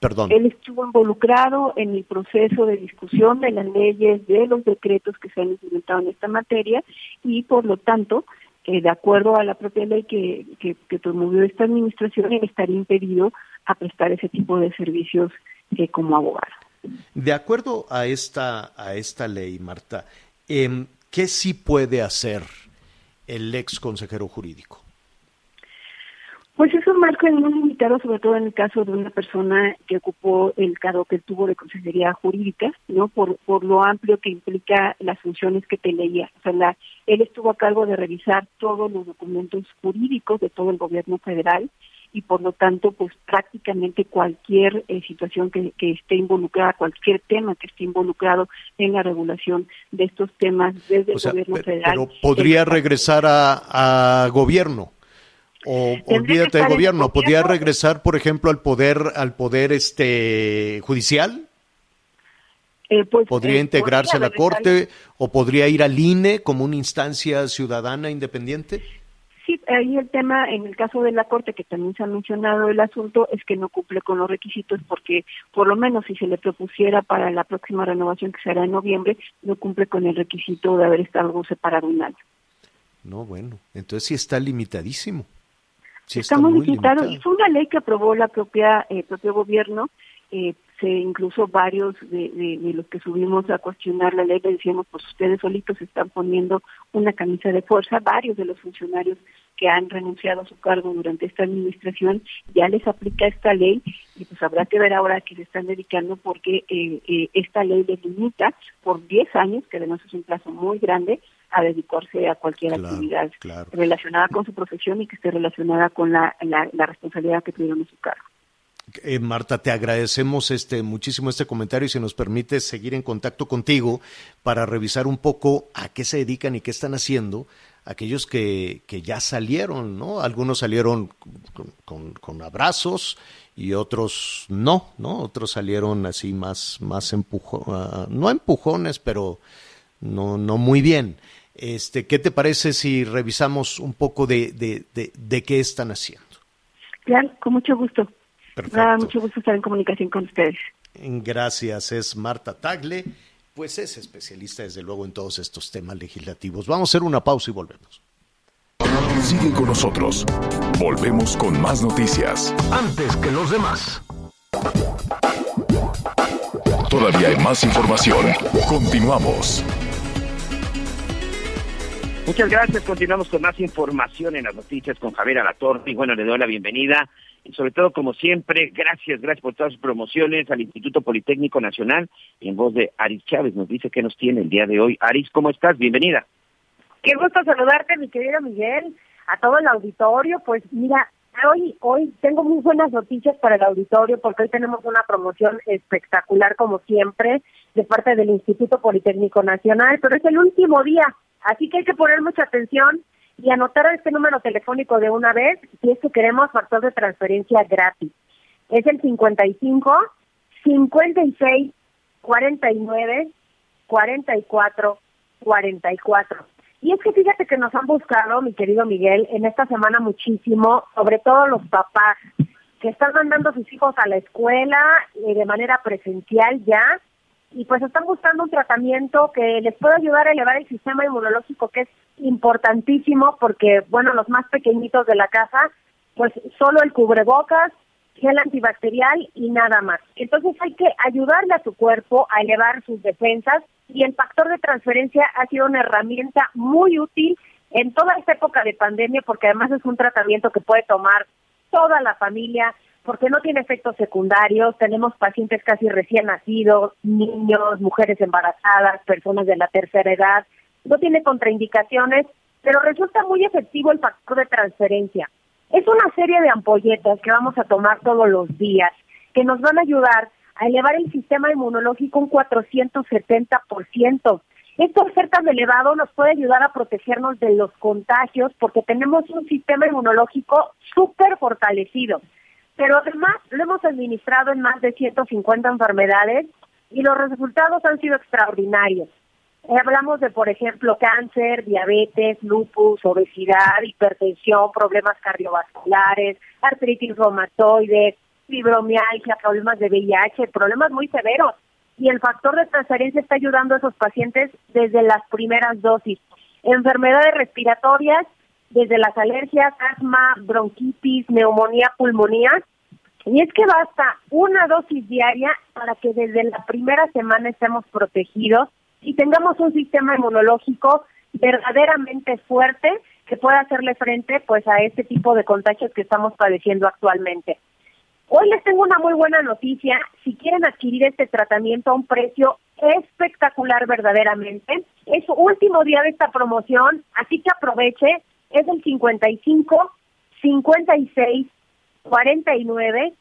Perdón. Él estuvo involucrado en el proceso de discusión de las leyes, de los decretos que se han implementado en esta materia y, por lo tanto, eh, de acuerdo a la propia ley que, que, que, promovió esta administración, él estaría impedido a prestar ese tipo de servicios eh, como abogado. De acuerdo a esta, a esta ley, Marta, eh, ¿qué sí puede hacer el ex consejero jurídico? Pues es un marco muy limitado, sobre todo en el caso de una persona que ocupó el cargo que tuvo de consejería jurídica, ¿no? Por, por lo amplio que implica las funciones que te leía. O sea, la, él estuvo a cargo de revisar todos los documentos jurídicos de todo el gobierno federal y por lo tanto, pues prácticamente cualquier eh, situación que, que esté involucrada, cualquier tema que esté involucrado en la regulación de estos temas desde o sea, el gobierno federal. Pero podría regresar a, a gobierno o olvídate del gobierno, ¿podría regresar, por ejemplo, al poder, al poder este judicial? Eh, pues, ¿Podría eh, integrarse podría a la Corte o podría ir al INE como una instancia ciudadana independiente? Sí, ahí el tema, en el caso de la Corte, que también se ha mencionado el asunto, es que no cumple con los requisitos porque, por lo menos, si se le propusiera para la próxima renovación que será en noviembre, no cumple con el requisito de haber estado separado un año. No, bueno, entonces sí está limitadísimo. Sí está, está, muy limitado. limitado. Y fue una ley que aprobó la propia eh, propio gobierno. Eh, se incluso varios de, de, de, los que subimos a cuestionar la ley le decíamos, pues ustedes solitos están poniendo una camisa de fuerza. Varios de los funcionarios que han renunciado a su cargo durante esta administración ya les aplica esta ley y pues habrá que ver ahora que se están dedicando porque eh, eh, esta ley les limita por 10 años, que además es un plazo muy grande, a dedicarse a cualquier claro, actividad claro. relacionada con su profesión y que esté relacionada con la, la, la responsabilidad que tuvieron en su cargo. Eh, Marta, te agradecemos este muchísimo este comentario y si nos permite seguir en contacto contigo para revisar un poco a qué se dedican y qué están haciendo aquellos que, que ya salieron, ¿no? Algunos salieron con, con, con, abrazos y otros no, ¿no? Otros salieron así más, más empujón, uh, no empujones, pero no, no muy bien. Este, ¿Qué te parece si revisamos un poco de, de, de, de qué están haciendo? Claro, con mucho gusto. Perfecto. Da mucho gusto estar en comunicación con ustedes. Gracias, es Marta Tagle, pues es especialista desde luego en todos estos temas legislativos. Vamos a hacer una pausa y volvemos. Sigue con nosotros. Volvemos con más noticias. Antes que los demás. Todavía hay más información. Continuamos. Muchas gracias. Continuamos con más información en las noticias con Javier Alatorre. Y bueno, le doy la bienvenida y sobre todo, como siempre, gracias, gracias por todas sus promociones al Instituto Politécnico Nacional. Y en voz de Aris Chávez nos dice que nos tiene el día de hoy. Aris, ¿cómo estás? Bienvenida. Qué gusto saludarte, mi querido Miguel. a todo el auditorio. Pues mira, hoy, hoy tengo muy buenas noticias para el auditorio porque hoy tenemos una promoción espectacular como siempre de parte del Instituto Politécnico Nacional, pero es el último día, así que hay que poner mucha atención y anotar este número telefónico de una vez si es que queremos factor de transferencia gratis. Es el 55 56 49 44 44. Y es que fíjate que nos han buscado, mi querido Miguel, en esta semana muchísimo, sobre todo los papás que están mandando a sus hijos a la escuela eh, de manera presencial ya, y pues están buscando un tratamiento que les pueda ayudar a elevar el sistema inmunológico, que es importantísimo porque, bueno, los más pequeñitos de la casa, pues solo el cubrebocas, gel antibacterial y nada más. Entonces hay que ayudarle a su cuerpo a elevar sus defensas y el factor de transferencia ha sido una herramienta muy útil en toda esta época de pandemia porque además es un tratamiento que puede tomar toda la familia porque no tiene efectos secundarios. Tenemos pacientes casi recién nacidos, niños, mujeres embarazadas, personas de la tercera edad. No tiene contraindicaciones, pero resulta muy efectivo el factor de transferencia. Es una serie de ampolletas que vamos a tomar todos los días que nos van a ayudar a elevar el sistema inmunológico un 470%. Esto ser tan elevado nos puede ayudar a protegernos de los contagios porque tenemos un sistema inmunológico súper fortalecido. Pero además lo hemos administrado en más de 150 enfermedades y los resultados han sido extraordinarios. Hablamos de, por ejemplo, cáncer, diabetes, lupus, obesidad, hipertensión, problemas cardiovasculares, artritis reumatoide, fibromialgia, problemas de VIH, problemas muy severos. Y el factor de transferencia está ayudando a esos pacientes desde las primeras dosis. Enfermedades respiratorias, desde las alergias, asma, bronquitis, neumonía, pulmonía. Y es que basta una dosis diaria para que desde la primera semana estemos protegidos y tengamos un sistema inmunológico verdaderamente fuerte que pueda hacerle frente pues a este tipo de contagios que estamos padeciendo actualmente. Hoy les tengo una muy buena noticia. Si quieren adquirir este tratamiento a un precio espectacular verdaderamente, es último día de esta promoción, así que aproveche. Es el 55 56 49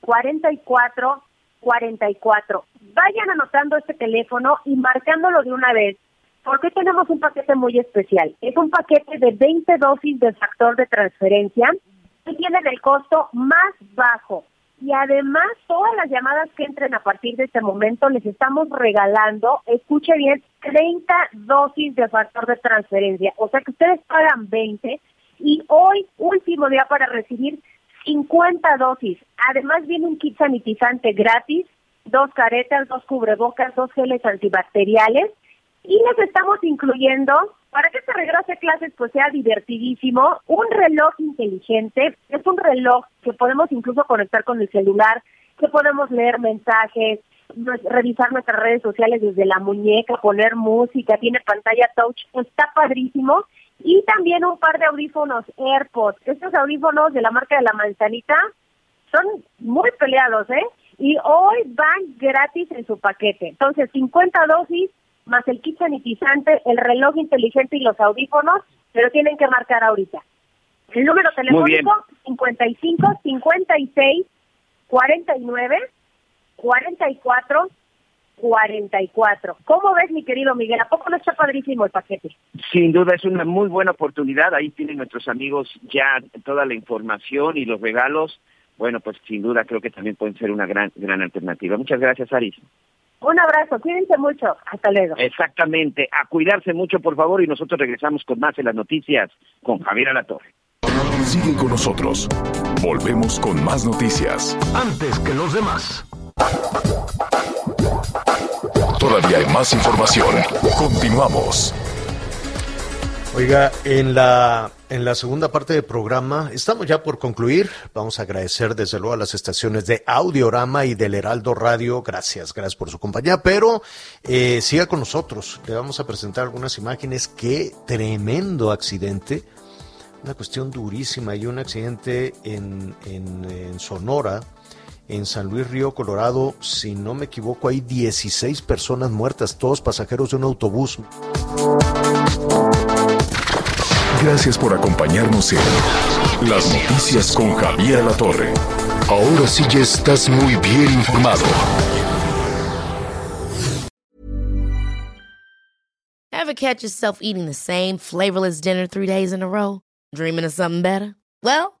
44 44. Vayan anotando este teléfono y marcándolo de una vez, porque tenemos un paquete muy especial. Es un paquete de 20 dosis de factor de transferencia que tiene el costo más bajo y además todas las llamadas que entren a partir de este momento les estamos regalando, escuche bien, 30 dosis de factor de transferencia. O sea que ustedes pagan 20 y hoy, último día para recibir 50 dosis. Además viene un kit sanitizante gratis, dos caretas, dos cubrebocas, dos geles antibacteriales y les estamos incluyendo para que este regreso a clases pues sea divertidísimo, un reloj inteligente, es un reloj que podemos incluso conectar con el celular, que podemos leer mensajes, revisar nuestras redes sociales desde la muñeca, poner música, tiene pantalla touch, está padrísimo. Y también un par de audífonos AirPods. Estos audífonos de la marca de la manzanita son muy peleados, ¿eh? Y hoy van gratis en su paquete. Entonces, 50 dosis más el kit sanitizante, el reloj inteligente y los audífonos, pero tienen que marcar ahorita. El número telefónico 55 56 49 44 44. ¿Cómo ves, mi querido Miguel? ¿A poco no está padrísimo el paquete? Sin duda es una muy buena oportunidad. Ahí tienen nuestros amigos ya toda la información y los regalos. Bueno, pues sin duda creo que también pueden ser una gran gran alternativa. Muchas gracias, Aris. Un abrazo, cuídense mucho. Hasta luego. Exactamente. A cuidarse mucho, por favor, y nosotros regresamos con más en las noticias con Javier Alatorre. Sigue con nosotros. Volvemos con más noticias. Antes que los demás. Todavía hay más información. Continuamos. Oiga, en la, en la segunda parte del programa, estamos ya por concluir. Vamos a agradecer desde luego a las estaciones de Audiorama y del Heraldo Radio. Gracias, gracias por su compañía. Pero eh, siga con nosotros. Le vamos a presentar algunas imágenes. Qué tremendo accidente. Una cuestión durísima. Y un accidente en, en, en Sonora en San Luis Río Colorado, si no me equivoco, hay 16 personas muertas, todos pasajeros de un autobús. Gracias por acompañarnos en Las Noticias con Javier La Torre. Ahora sí ya estás muy bien informado. Ever catch yourself eating the same flavorless dinner three days in a row? Dreaming of something better? Well,